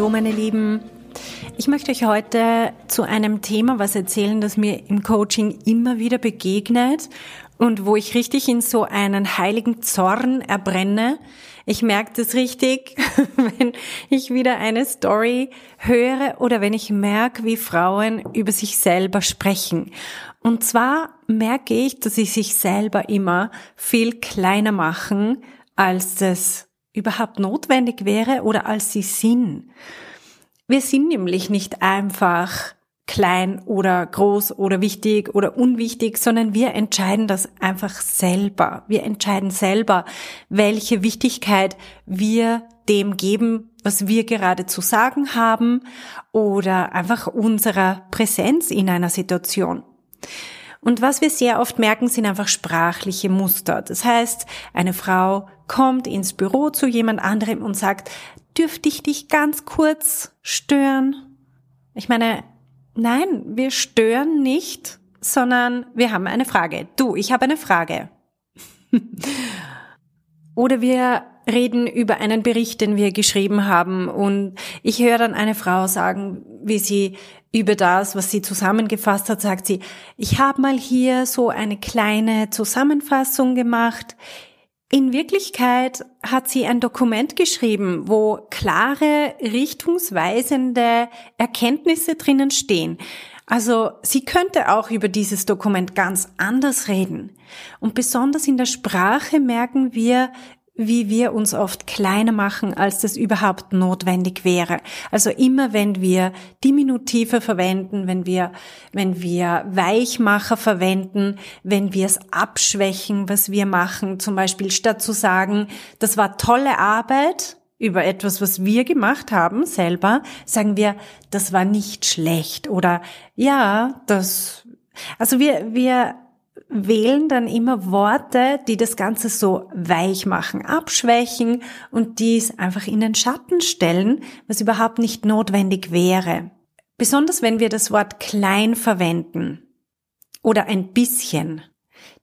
Hallo meine Lieben. Ich möchte euch heute zu einem Thema was erzählen, das mir im Coaching immer wieder begegnet und wo ich richtig in so einen heiligen Zorn erbrenne. Ich merke das richtig, wenn ich wieder eine Story höre oder wenn ich merke, wie Frauen über sich selber sprechen. Und zwar merke ich, dass sie sich selber immer viel kleiner machen, als das überhaupt notwendig wäre oder als sie sind. Wir sind nämlich nicht einfach klein oder groß oder wichtig oder unwichtig, sondern wir entscheiden das einfach selber. Wir entscheiden selber, welche Wichtigkeit wir dem geben, was wir gerade zu sagen haben oder einfach unserer Präsenz in einer Situation. Und was wir sehr oft merken, sind einfach sprachliche Muster. Das heißt, eine Frau kommt ins Büro zu jemand anderem und sagt, dürfte ich dich ganz kurz stören? Ich meine, nein, wir stören nicht, sondern wir haben eine Frage. Du, ich habe eine Frage. Oder wir reden über einen Bericht, den wir geschrieben haben und ich höre dann eine Frau sagen, wie sie über das, was sie zusammengefasst hat, sagt sie, ich habe mal hier so eine kleine Zusammenfassung gemacht. In Wirklichkeit hat sie ein Dokument geschrieben, wo klare, richtungsweisende Erkenntnisse drinnen stehen. Also sie könnte auch über dieses Dokument ganz anders reden. Und besonders in der Sprache merken wir, wie wir uns oft kleiner machen, als das überhaupt notwendig wäre. Also immer wenn wir Diminutive verwenden, wenn wir, wenn wir Weichmacher verwenden, wenn wir es abschwächen, was wir machen, zum Beispiel statt zu sagen, das war tolle Arbeit, über etwas, was wir gemacht haben selber, sagen wir, das war nicht schlecht oder ja, das, also wir, wir wählen dann immer Worte, die das Ganze so weich machen, abschwächen und dies einfach in den Schatten stellen, was überhaupt nicht notwendig wäre. Besonders wenn wir das Wort klein verwenden oder ein bisschen,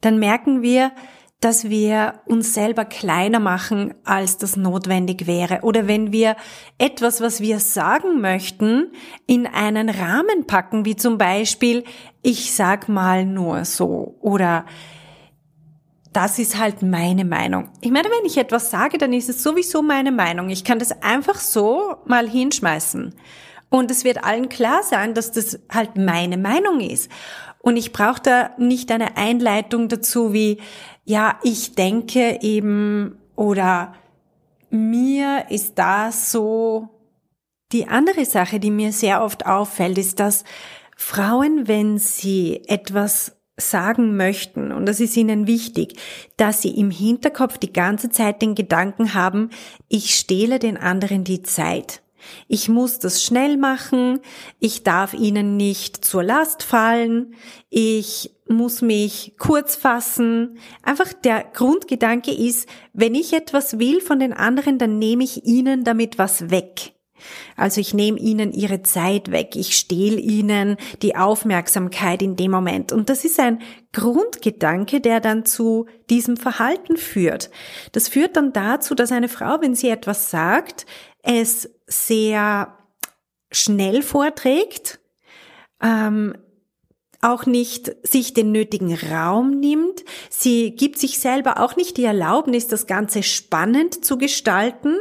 dann merken wir, dass wir uns selber kleiner machen, als das notwendig wäre. Oder wenn wir etwas, was wir sagen möchten, in einen Rahmen packen, wie zum Beispiel, ich sag mal nur so oder das ist halt meine Meinung. Ich meine, wenn ich etwas sage, dann ist es sowieso meine Meinung. Ich kann das einfach so mal hinschmeißen. Und es wird allen klar sein, dass das halt meine Meinung ist. Und ich brauche da nicht eine Einleitung dazu wie, ja, ich denke eben oder mir ist das so. Die andere Sache, die mir sehr oft auffällt, ist, dass Frauen, wenn sie etwas sagen möchten, und das ist ihnen wichtig, dass sie im Hinterkopf die ganze Zeit den Gedanken haben, ich stehle den anderen die Zeit. Ich muss das schnell machen, ich darf ihnen nicht zur Last fallen, ich muss mich kurz fassen. Einfach der Grundgedanke ist, wenn ich etwas will von den anderen, dann nehme ich ihnen damit was weg. Also ich nehme ihnen ihre Zeit weg, ich stehle ihnen die Aufmerksamkeit in dem Moment. Und das ist ein Grundgedanke, der dann zu diesem Verhalten führt. Das führt dann dazu, dass eine Frau, wenn sie etwas sagt, es sehr schnell vorträgt, ähm, auch nicht sich den nötigen Raum nimmt. Sie gibt sich selber auch nicht die Erlaubnis, das Ganze spannend zu gestalten,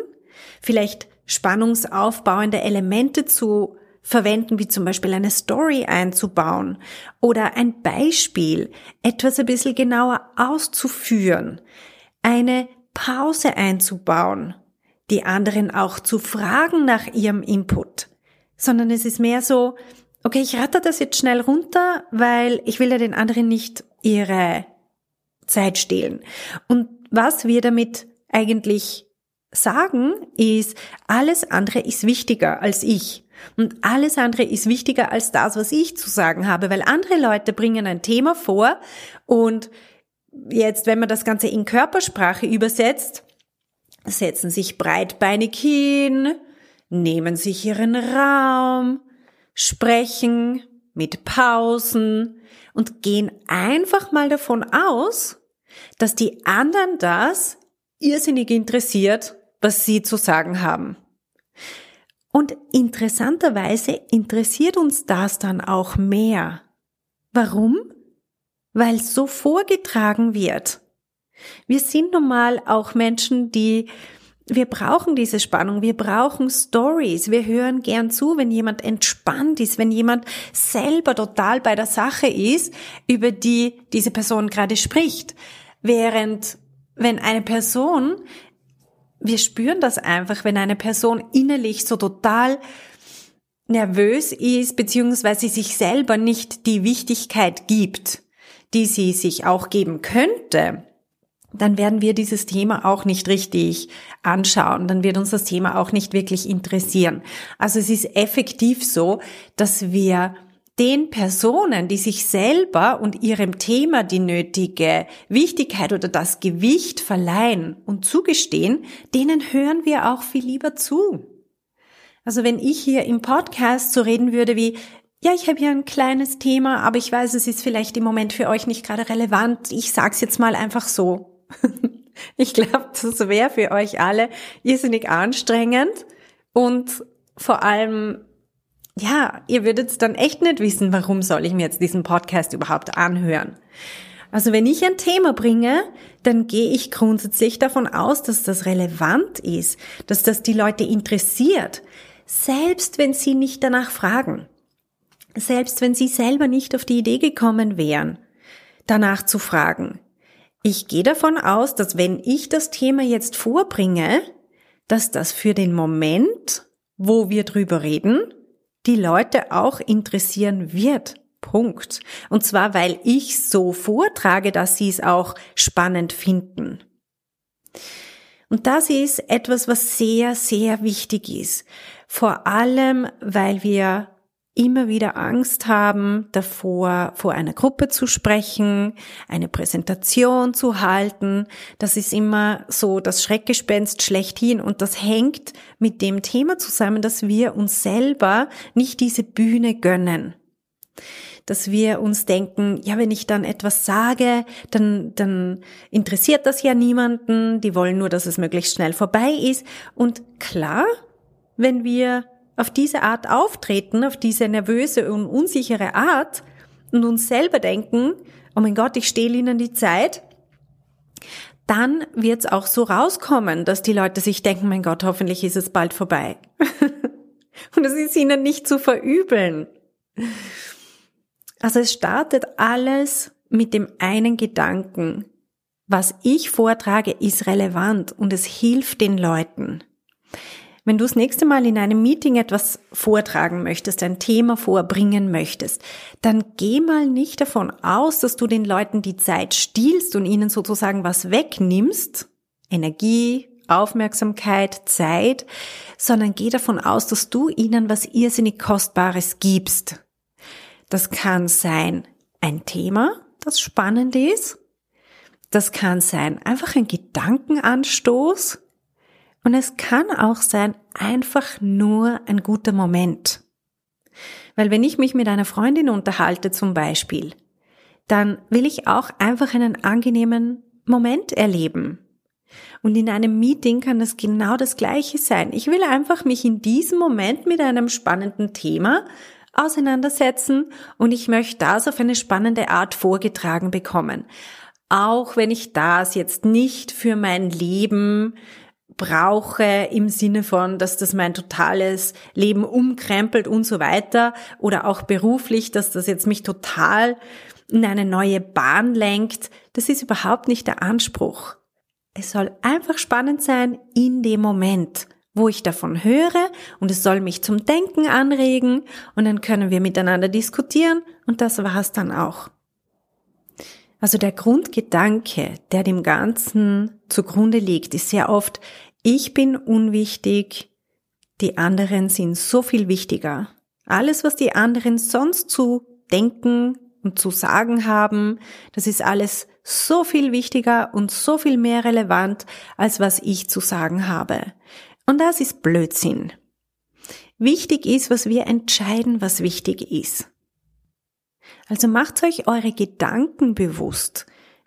vielleicht spannungsaufbauende Elemente zu verwenden, wie zum Beispiel eine Story einzubauen oder ein Beispiel, etwas ein bisschen genauer auszuführen, eine Pause einzubauen die anderen auch zu fragen nach ihrem Input, sondern es ist mehr so, okay, ich ratter das jetzt schnell runter, weil ich will ja den anderen nicht ihre Zeit stehlen. Und was wir damit eigentlich sagen, ist, alles andere ist wichtiger als ich. Und alles andere ist wichtiger als das, was ich zu sagen habe, weil andere Leute bringen ein Thema vor und jetzt, wenn man das Ganze in Körpersprache übersetzt, setzen sich breitbeinig hin, nehmen sich ihren Raum, sprechen mit Pausen und gehen einfach mal davon aus, dass die anderen das irrsinnig interessiert, was sie zu sagen haben. Und interessanterweise interessiert uns das dann auch mehr. Warum? Weil so vorgetragen wird. Wir sind nun mal auch Menschen, die wir brauchen diese Spannung, wir brauchen Stories, wir hören gern zu, wenn jemand entspannt ist, wenn jemand selber total bei der Sache ist, über die diese Person gerade spricht. Während wenn eine Person wir spüren das einfach, wenn eine Person innerlich so total nervös ist, beziehungsweise sich selber nicht die Wichtigkeit gibt, die sie sich auch geben könnte, dann werden wir dieses Thema auch nicht richtig anschauen, dann wird uns das Thema auch nicht wirklich interessieren. Also es ist effektiv so, dass wir den Personen, die sich selber und ihrem Thema die nötige Wichtigkeit oder das Gewicht verleihen und zugestehen, denen hören wir auch viel lieber zu. Also wenn ich hier im Podcast so reden würde wie, ja, ich habe hier ein kleines Thema, aber ich weiß, es ist vielleicht im Moment für euch nicht gerade relevant. Ich sag's jetzt mal einfach so. ich glaube, das wäre für euch alle irrsinnig anstrengend und vor allem ja, ihr würdet dann echt nicht wissen, warum soll ich mir jetzt diesen Podcast überhaupt anhören. Also wenn ich ein Thema bringe, dann gehe ich grundsätzlich davon aus, dass das relevant ist, dass das die Leute interessiert, selbst wenn sie nicht danach fragen, selbst wenn sie selber nicht auf die Idee gekommen wären, danach zu fragen. Ich gehe davon aus, dass wenn ich das Thema jetzt vorbringe, dass das für den Moment, wo wir drüber reden, die Leute auch interessieren wird. Punkt. Und zwar, weil ich so vortrage, dass sie es auch spannend finden. Und das ist etwas, was sehr, sehr wichtig ist. Vor allem, weil wir immer wieder Angst haben, davor vor einer Gruppe zu sprechen, eine Präsentation zu halten. Das ist immer so das Schreckgespenst schlechthin und das hängt mit dem Thema zusammen, dass wir uns selber nicht diese Bühne gönnen. Dass wir uns denken, ja, wenn ich dann etwas sage, dann, dann interessiert das ja niemanden, die wollen nur, dass es möglichst schnell vorbei ist. Und klar, wenn wir auf diese Art auftreten, auf diese nervöse und unsichere Art und uns selber denken, oh mein Gott, ich stehle ihnen die Zeit, dann wird es auch so rauskommen, dass die Leute sich denken, mein Gott, hoffentlich ist es bald vorbei. und es ist ihnen nicht zu verübeln. Also es startet alles mit dem einen Gedanken. Was ich vortrage, ist relevant und es hilft den Leuten. Wenn du das nächste Mal in einem Meeting etwas vortragen möchtest, ein Thema vorbringen möchtest, dann geh mal nicht davon aus, dass du den Leuten die Zeit stiehlst und ihnen sozusagen was wegnimmst, Energie, Aufmerksamkeit, Zeit, sondern geh davon aus, dass du ihnen was irrsinnig Kostbares gibst. Das kann sein ein Thema, das spannend ist. Das kann sein einfach ein Gedankenanstoß. Und es kann auch sein, einfach nur ein guter Moment. Weil wenn ich mich mit einer Freundin unterhalte zum Beispiel, dann will ich auch einfach einen angenehmen Moment erleben. Und in einem Meeting kann das genau das Gleiche sein. Ich will einfach mich in diesem Moment mit einem spannenden Thema auseinandersetzen und ich möchte das auf eine spannende Art vorgetragen bekommen. Auch wenn ich das jetzt nicht für mein Leben brauche im Sinne von, dass das mein totales Leben umkrempelt und so weiter oder auch beruflich, dass das jetzt mich total in eine neue Bahn lenkt. Das ist überhaupt nicht der Anspruch. Es soll einfach spannend sein in dem Moment, wo ich davon höre und es soll mich zum Denken anregen und dann können wir miteinander diskutieren und das war es dann auch. Also der Grundgedanke, der dem Ganzen zugrunde liegt, ist sehr oft, ich bin unwichtig, die anderen sind so viel wichtiger. Alles, was die anderen sonst zu denken und zu sagen haben, das ist alles so viel wichtiger und so viel mehr relevant, als was ich zu sagen habe. Und das ist Blödsinn. Wichtig ist, was wir entscheiden, was wichtig ist. Also macht euch eure Gedanken bewusst.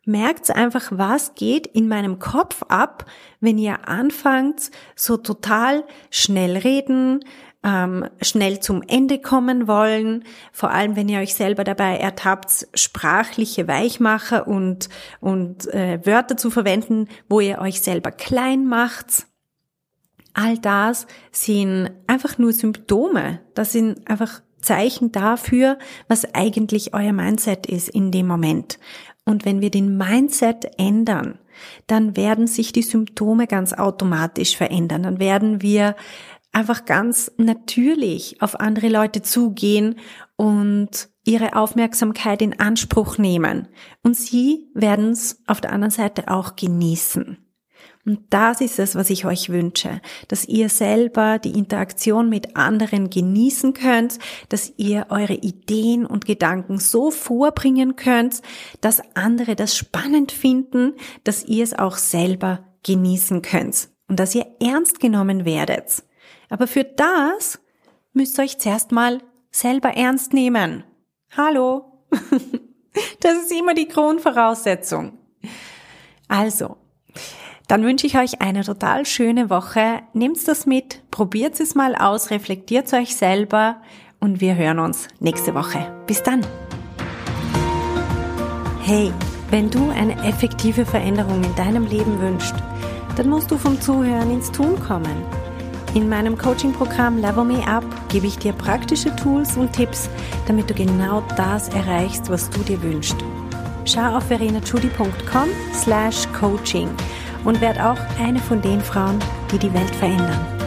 Merkt einfach, was geht in meinem Kopf ab, wenn ihr anfangt, so total schnell reden, ähm, schnell zum Ende kommen wollen, vor allem wenn ihr euch selber dabei ertappt, sprachliche Weichmacher und, und äh, Wörter zu verwenden, wo ihr euch selber klein macht. All das sind einfach nur Symptome. Das sind einfach Zeichen dafür, was eigentlich euer Mindset ist in dem Moment. Und wenn wir den Mindset ändern, dann werden sich die Symptome ganz automatisch verändern. Dann werden wir einfach ganz natürlich auf andere Leute zugehen und ihre Aufmerksamkeit in Anspruch nehmen. Und sie werden es auf der anderen Seite auch genießen. Und das ist es, was ich euch wünsche, dass ihr selber die Interaktion mit anderen genießen könnt, dass ihr eure Ideen und Gedanken so vorbringen könnt, dass andere das spannend finden, dass ihr es auch selber genießen könnt und dass ihr ernst genommen werdet. Aber für das müsst ihr euch zuerst mal selber ernst nehmen. Hallo? Das ist immer die Grundvoraussetzung. Also, dann wünsche ich euch eine total schöne Woche. Nehmt das mit, probiert es mal aus, reflektiert euch selber und wir hören uns nächste Woche. Bis dann. Hey, wenn du eine effektive Veränderung in deinem Leben wünschst, dann musst du vom Zuhören ins Tun kommen. In meinem Coaching-Programm Level Me Up gebe ich dir praktische Tools und Tipps, damit du genau das erreichst, was du dir wünschst. Schau auf verenachudi.com slash coaching und werd auch eine von den Frauen, die die Welt verändern.